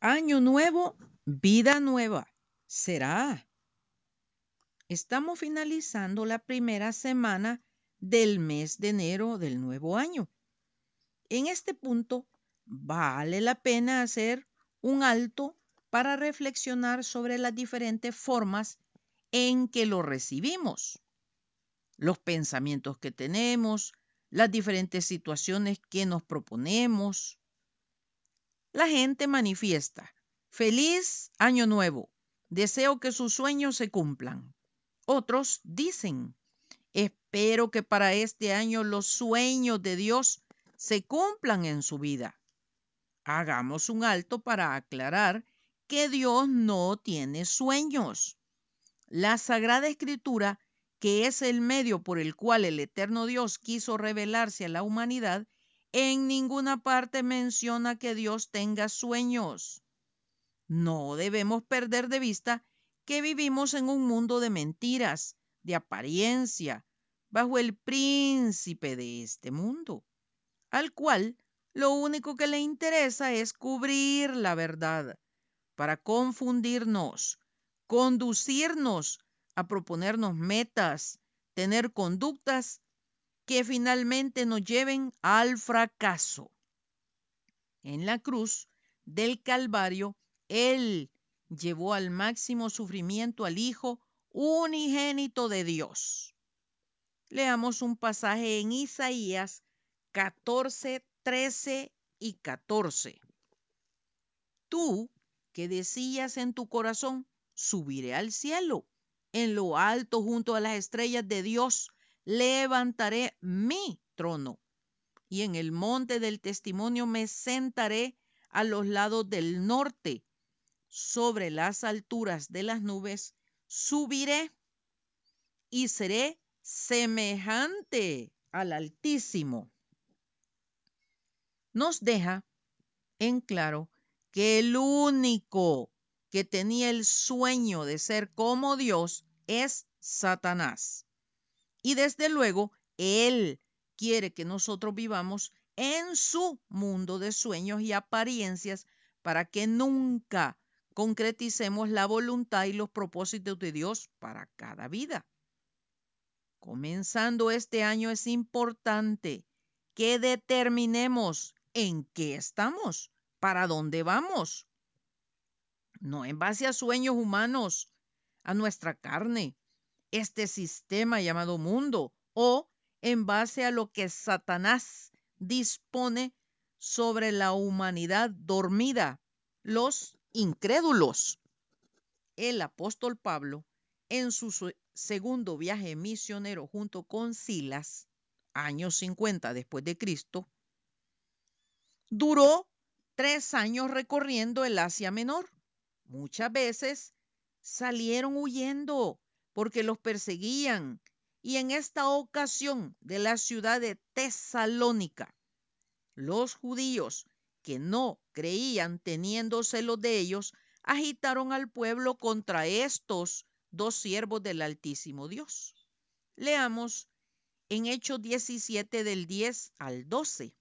Año nuevo, vida nueva. Será. Estamos finalizando la primera semana del mes de enero del nuevo año. En este punto, vale la pena hacer un alto para reflexionar sobre las diferentes formas en que lo recibimos, los pensamientos que tenemos, las diferentes situaciones que nos proponemos. La gente manifiesta, feliz año nuevo, deseo que sus sueños se cumplan. Otros dicen, espero que para este año los sueños de Dios se cumplan en su vida. Hagamos un alto para aclarar que Dios no tiene sueños. La Sagrada Escritura, que es el medio por el cual el eterno Dios quiso revelarse a la humanidad, en ninguna parte menciona que Dios tenga sueños. No debemos perder de vista que vivimos en un mundo de mentiras, de apariencia, bajo el príncipe de este mundo, al cual lo único que le interesa es cubrir la verdad para confundirnos, conducirnos a proponernos metas, tener conductas que finalmente nos lleven al fracaso. En la cruz del Calvario, Él llevó al máximo sufrimiento al Hijo unigénito de Dios. Leamos un pasaje en Isaías 14, 13 y 14. Tú que decías en tu corazón, subiré al cielo, en lo alto junto a las estrellas de Dios, levantaré mi trono. Y en el monte del testimonio me sentaré a los lados del norte, sobre las alturas de las nubes, subiré y seré semejante al Altísimo. Nos deja en claro que el único que tenía el sueño de ser como Dios es Satanás. Y desde luego, Él quiere que nosotros vivamos en su mundo de sueños y apariencias para que nunca concreticemos la voluntad y los propósitos de Dios para cada vida. Comenzando este año es importante que determinemos en qué estamos, para dónde vamos. No en base a sueños humanos, a nuestra carne, este sistema llamado mundo, o en base a lo que Satanás dispone sobre la humanidad dormida, los incrédulos. El apóstol Pablo, en su segundo viaje misionero junto con Silas, años 50 después de Cristo, duró tres años recorriendo el Asia Menor. Muchas veces salieron huyendo porque los perseguían y en esta ocasión de la ciudad de Tesalónica, los judíos que no creían teniendo celos de ellos, agitaron al pueblo contra estos dos siervos del Altísimo Dios. Leamos en Hechos 17 del 10 al 12.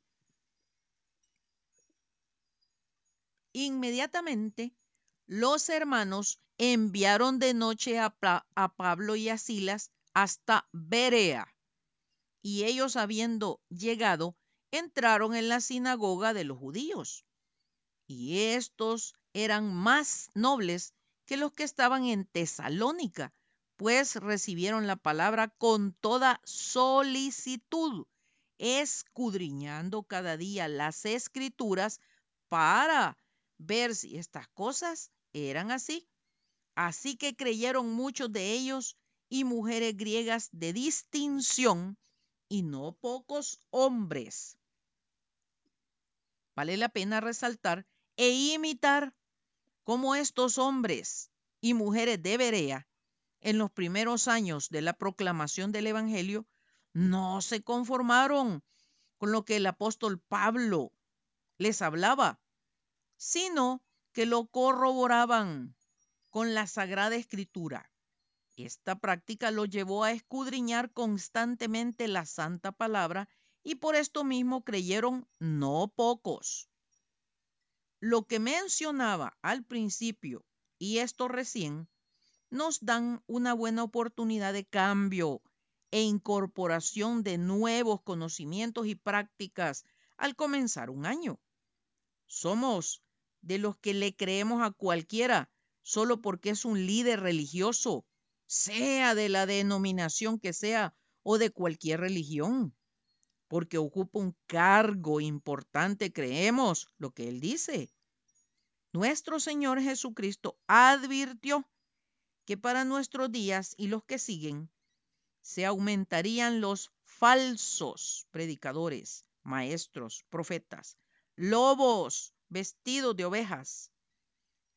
Inmediatamente los hermanos enviaron de noche a, Pablo y a Silas hasta Berea. Y ellos habiendo llegado, entraron en la sinagoga de los judíos. Y estos eran más nobles que los que estaban en Tesalónica, pues recibieron la palabra con toda solicitud, escudriñando cada día las escrituras para ver si estas cosas eran así. Así que creyeron muchos de ellos y mujeres griegas de distinción y no pocos hombres. Vale la pena resaltar e imitar cómo estos hombres y mujeres de Berea en los primeros años de la proclamación del Evangelio no se conformaron con lo que el apóstol Pablo les hablaba, sino que lo corroboraban con la Sagrada Escritura. Esta práctica lo llevó a escudriñar constantemente la Santa Palabra y por esto mismo creyeron no pocos. lo que mencionaba al principio y esto recién nos dan una buena oportunidad de cambio e incorporación de nuevos conocimientos y prácticas al comenzar un año. Somos de los que le creemos a cualquiera solo porque es un líder religioso, sea de la denominación que sea o de cualquier religión, porque ocupa un cargo importante, creemos lo que él dice. Nuestro Señor Jesucristo advirtió que para nuestros días y los que siguen se aumentarían los falsos predicadores, maestros, profetas, lobos vestidos de ovejas.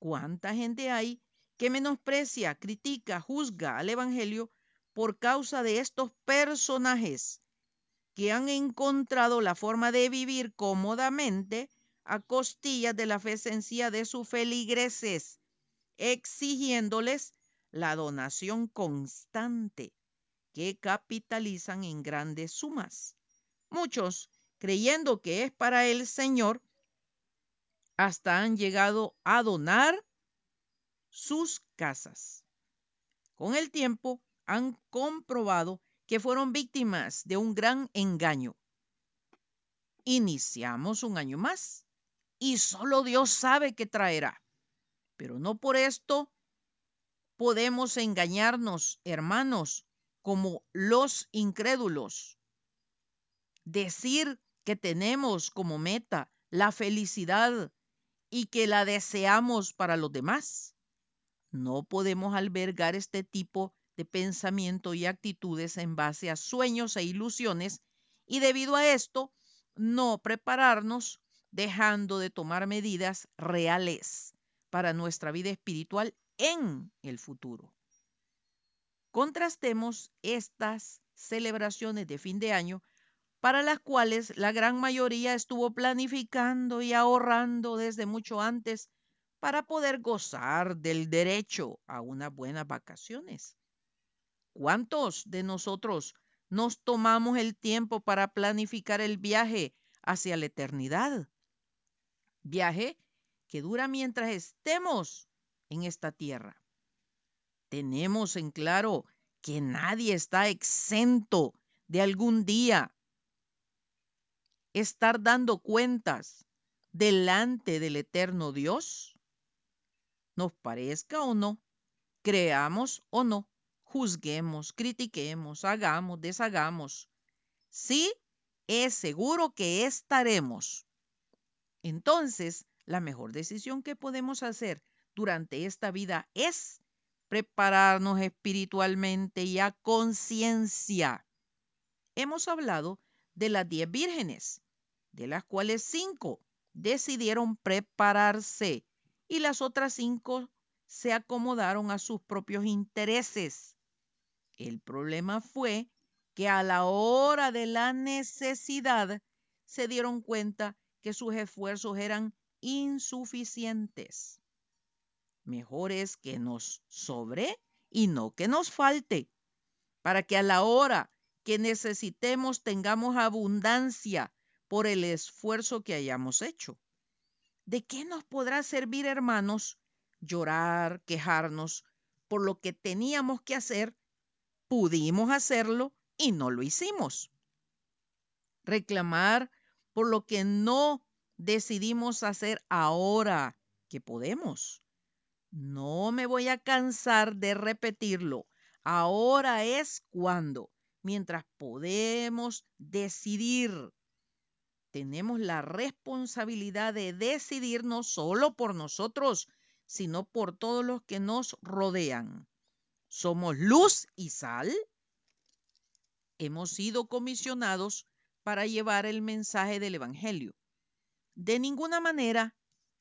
¿Cuánta gente hay que menosprecia, critica, juzga al Evangelio por causa de estos personajes que han encontrado la forma de vivir cómodamente a costillas de la fe sencilla de sus feligreses, exigiéndoles la donación constante que capitalizan en grandes sumas. Muchos, creyendo que es para el Señor, hasta han llegado a donar sus casas. Con el tiempo han comprobado que fueron víctimas de un gran engaño. Iniciamos un año más y solo Dios sabe qué traerá. Pero no por esto podemos engañarnos, hermanos, como los incrédulos. Decir que tenemos como meta la felicidad y que la deseamos para los demás. No podemos albergar este tipo de pensamiento y actitudes en base a sueños e ilusiones y debido a esto no prepararnos dejando de tomar medidas reales para nuestra vida espiritual en el futuro. Contrastemos estas celebraciones de fin de año para las cuales la gran mayoría estuvo planificando y ahorrando desde mucho antes para poder gozar del derecho a unas buenas vacaciones. ¿Cuántos de nosotros nos tomamos el tiempo para planificar el viaje hacia la eternidad? Viaje que dura mientras estemos en esta tierra. Tenemos en claro que nadie está exento de algún día estar dando cuentas delante del eterno Dios. Nos parezca o no, creamos o no, juzguemos, critiquemos, hagamos, deshagamos. Sí, es seguro que estaremos. Entonces, la mejor decisión que podemos hacer durante esta vida es prepararnos espiritualmente y a conciencia. Hemos hablado de las diez vírgenes, de las cuales cinco decidieron prepararse y las otras cinco se acomodaron a sus propios intereses. El problema fue que a la hora de la necesidad se dieron cuenta que sus esfuerzos eran insuficientes. Mejor es que nos sobre y no que nos falte, para que a la hora que necesitemos tengamos abundancia por el esfuerzo que hayamos hecho. ¿De qué nos podrá servir, hermanos, llorar, quejarnos por lo que teníamos que hacer? Pudimos hacerlo y no lo hicimos. Reclamar por lo que no decidimos hacer ahora que podemos. No me voy a cansar de repetirlo. Ahora es cuando, mientras podemos decidir, tenemos la responsabilidad de decidir no solo por nosotros, sino por todos los que nos rodean. Somos luz y sal. Hemos sido comisionados para llevar el mensaje del Evangelio. De ninguna manera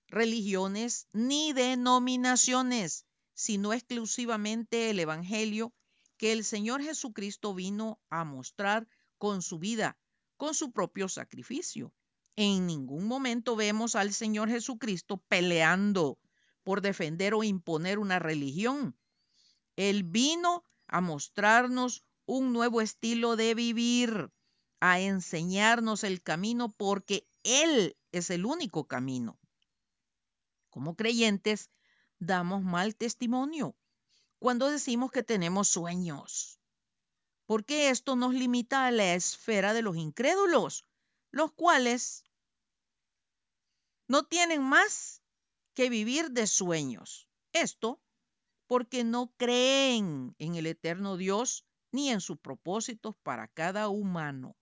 religiones ni denominaciones, sino exclusivamente el Evangelio que el Señor Jesucristo vino a mostrar con su vida, con su propio sacrificio. En ningún momento vemos al Señor Jesucristo peleando por defender o imponer una religión. Él vino a mostrarnos un nuevo estilo de vivir, a enseñarnos el camino porque Él es el único camino. Como creyentes, damos mal testimonio cuando decimos que tenemos sueños, porque esto nos limita a la esfera de los incrédulos, los cuales no tienen más que vivir de sueños. Esto porque no creen en el eterno Dios ni en sus propósitos para cada humano.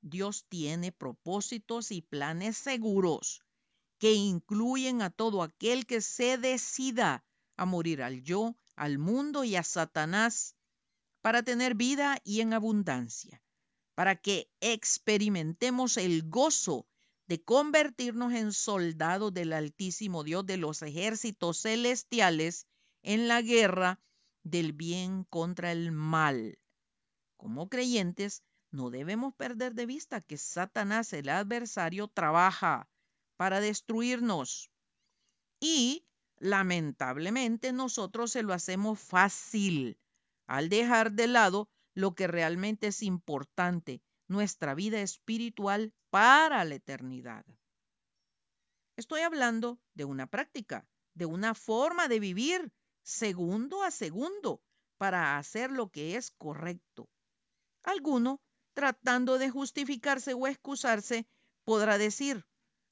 Dios tiene propósitos y planes seguros que incluyen a todo aquel que se decida a morir al yo, al mundo y a Satanás para tener vida y en abundancia, para que experimentemos el gozo de convertirnos en soldados del Altísimo Dios de los ejércitos celestiales en la guerra del bien contra el mal. Como creyentes, no debemos perder de vista que Satanás, el adversario, trabaja para destruirnos. Y lamentablemente nosotros se lo hacemos fácil al dejar de lado lo que realmente es importante, nuestra vida espiritual para la eternidad. Estoy hablando de una práctica, de una forma de vivir segundo a segundo para hacer lo que es correcto. Alguno, tratando de justificarse o excusarse, podrá decir,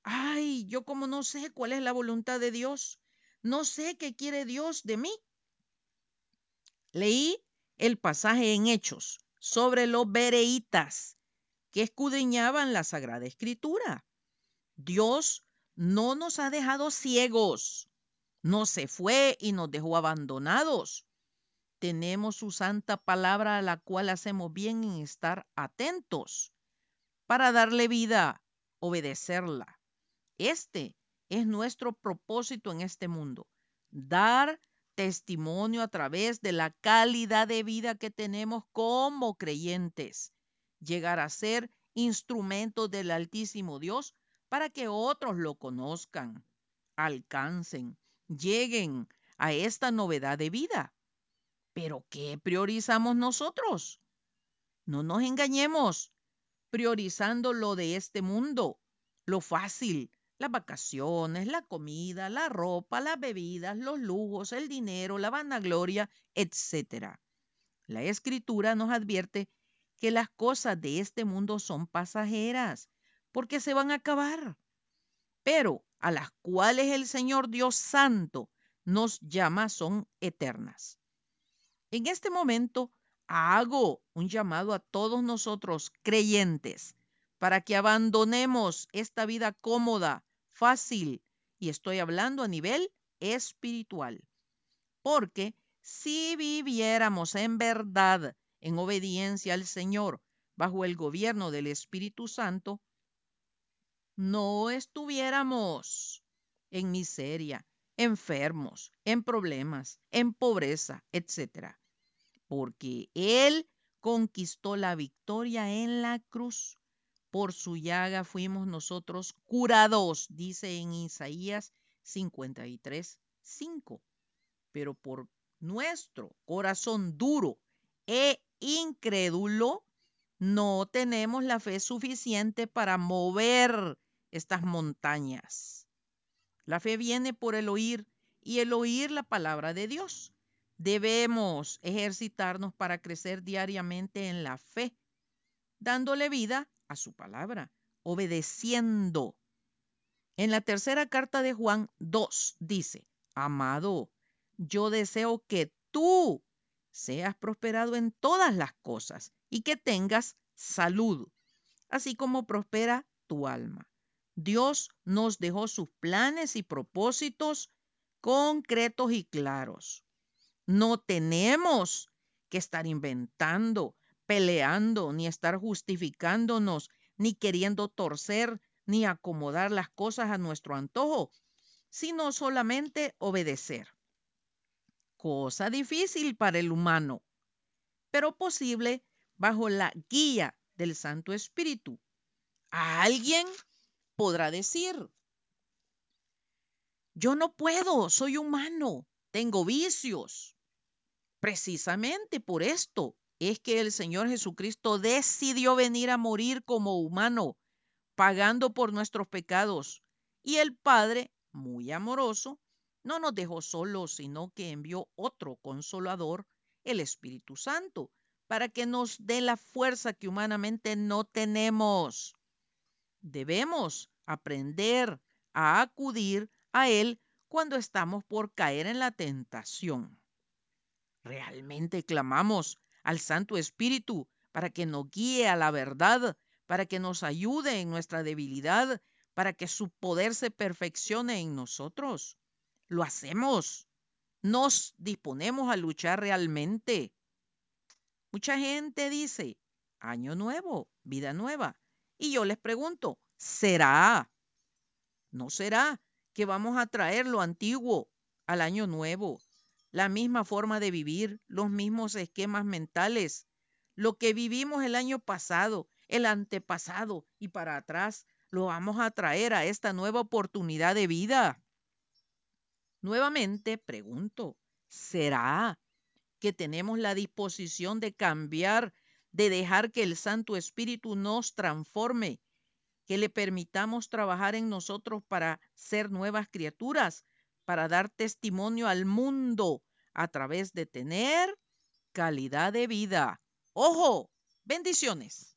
Ay, yo como no sé cuál es la voluntad de Dios, no sé qué quiere Dios de mí. Leí el pasaje en Hechos sobre los bereitas que escudriñaban la Sagrada Escritura. Dios no nos ha dejado ciegos, no se fue y nos dejó abandonados. Tenemos su santa palabra a la cual hacemos bien en estar atentos para darle vida, obedecerla este es nuestro propósito en este mundo, dar testimonio a través de la calidad de vida que tenemos como creyentes, llegar a ser instrumentos del Altísimo Dios para que otros lo conozcan, alcancen, lleguen a esta novedad de vida. Pero ¿qué priorizamos nosotros? No nos engañemos, priorizando lo de este mundo, lo fácil, las vacaciones, la comida, la ropa, las bebidas, los lujos, el dinero, la vanagloria, etc. La escritura nos advierte que las cosas de este mundo son pasajeras, porque se van a acabar, pero a las cuales el Señor Dios Santo nos llama son eternas. En este momento hago un llamado a todos nosotros creyentes para que abandonemos esta vida cómoda, fácil y estoy hablando a nivel espiritual. Porque si viviéramos en verdad, en obediencia al Señor, bajo el gobierno del Espíritu Santo, no estuviéramos en miseria, enfermos, en problemas, en pobreza, etc. Porque Él conquistó la victoria en la cruz por su llaga fuimos nosotros curados, dice en Isaías 53, 5. Pero por nuestro corazón duro e incrédulo, no tenemos la fe suficiente para mover estas montañas. La fe viene por el oír y el oír la palabra de Dios. Debemos ejercitarnos para crecer diariamente en la fe, dándole vida a su palabra, obedeciendo. En la tercera carta de Juan 2 dice, amado, yo deseo que tú seas prosperado en todas las cosas y que tengas salud, así como prospera tu alma. Dios nos dejó sus planes y propósitos concretos y claros. No tenemos que estar inventando peleando, ni estar justificándonos, ni queriendo torcer, ni acomodar las cosas a nuestro antojo, sino solamente obedecer. Cosa difícil para el humano, pero posible bajo la guía del Santo Espíritu. alguien podrá decir, yo no puedo, soy humano, tengo vicios. Precisamente por esto es que el Señor Jesucristo decidió venir a morir como humano, pagando por nuestros pecados. Y el Padre muy amoroso, no nos dejó solos, sino que envió otro consolador, el Espíritu Santo, para que nos dé la fuerza que humanamente no tenemos. Debemos aprender a acudir a Él cuando estamos por caer en la tentación. Realmente clamamos al Santo Espíritu para que nos guíe a la verdad, para que nos ayude en nuestra debilidad, para que su poder se perfeccione en nosotros. Lo hacemos. Nos disponemos a luchar realmente. Mucha gente dice, año nuevo, vida nueva. Y yo les pregunto, ¿será? ¿No será que vamos a traer lo antiguo al año nuevo? La misma forma de vivir, los mismos esquemas mentales, lo que vivimos el año pasado, el antepasado y para atrás, lo vamos a traer a esta nueva oportunidad de vida. Nuevamente pregunto, ¿será que tenemos la disposición de cambiar, de dejar que el Santo Espíritu nos transforme, que le permitamos trabajar en nosotros para ser nuevas criaturas, para dar testimonio al mundo a través de tener calidad de vida. Ojo, bendiciones.